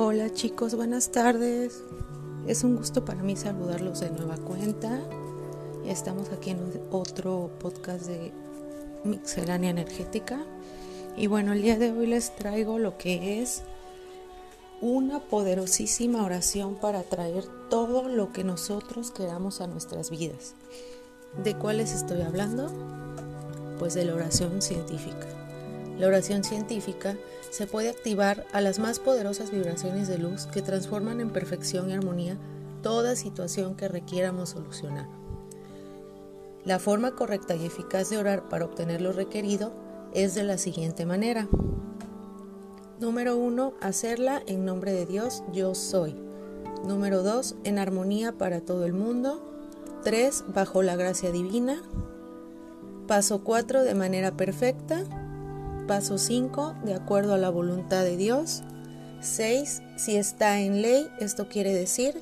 Hola chicos, buenas tardes. Es un gusto para mí saludarlos de nueva cuenta. Estamos aquí en otro podcast de Mixelania Energética. Y bueno, el día de hoy les traigo lo que es una poderosísima oración para traer todo lo que nosotros queramos a nuestras vidas. ¿De cuáles estoy hablando? Pues de la oración científica. La oración científica se puede activar a las más poderosas vibraciones de luz que transforman en perfección y armonía toda situación que requiéramos solucionar. La forma correcta y eficaz de orar para obtener lo requerido es de la siguiente manera. Número 1. Hacerla en nombre de Dios, yo soy. Número 2. En armonía para todo el mundo. 3. Bajo la gracia divina. Paso 4. De manera perfecta. Paso 5, de acuerdo a la voluntad de Dios. 6, si está en ley, esto quiere decir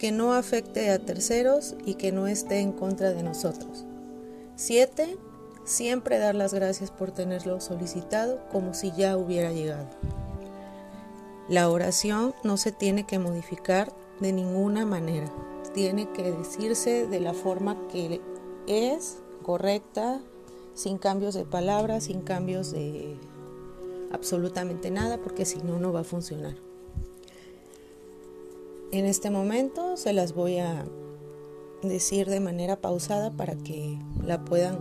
que no afecte a terceros y que no esté en contra de nosotros. 7, siempre dar las gracias por tenerlo solicitado como si ya hubiera llegado. La oración no se tiene que modificar de ninguna manera. Tiene que decirse de la forma que es correcta, sin cambios de palabras, sin cambios de absolutamente nada, porque si no, no va a funcionar. En este momento se las voy a decir de manera pausada para que la puedan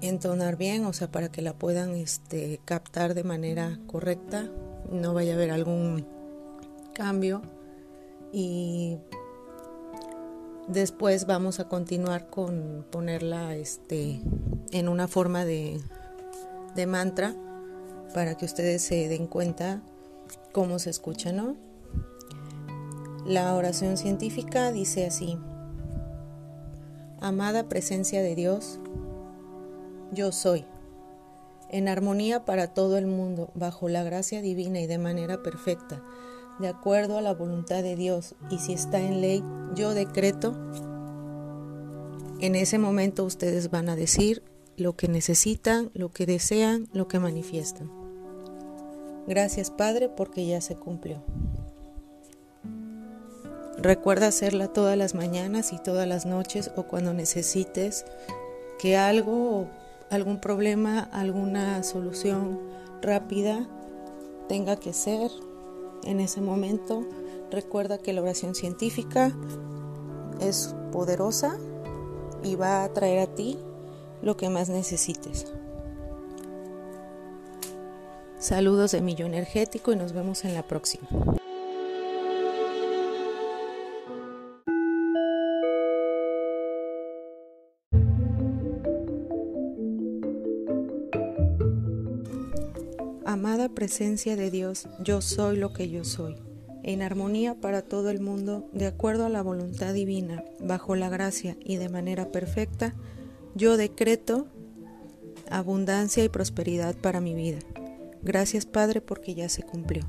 entonar bien, o sea, para que la puedan este, captar de manera correcta, no vaya a haber algún cambio y Después vamos a continuar con ponerla este, en una forma de, de mantra para que ustedes se den cuenta cómo se escucha, ¿no? La oración científica dice así, Amada presencia de Dios, yo soy, en armonía para todo el mundo, bajo la gracia divina y de manera perfecta de acuerdo a la voluntad de Dios y si está en ley, yo decreto, en ese momento ustedes van a decir lo que necesitan, lo que desean, lo que manifiestan. Gracias Padre porque ya se cumplió. Recuerda hacerla todas las mañanas y todas las noches o cuando necesites que algo, algún problema, alguna solución rápida tenga que ser en ese momento. Recuerda que la oración científica es poderosa y va a traer a ti lo que más necesites. Saludos de Millo Energético y nos vemos en la próxima. Amada presencia de Dios, yo soy lo que yo soy, en armonía para todo el mundo, de acuerdo a la voluntad divina, bajo la gracia y de manera perfecta, yo decreto abundancia y prosperidad para mi vida. Gracias Padre porque ya se cumplió.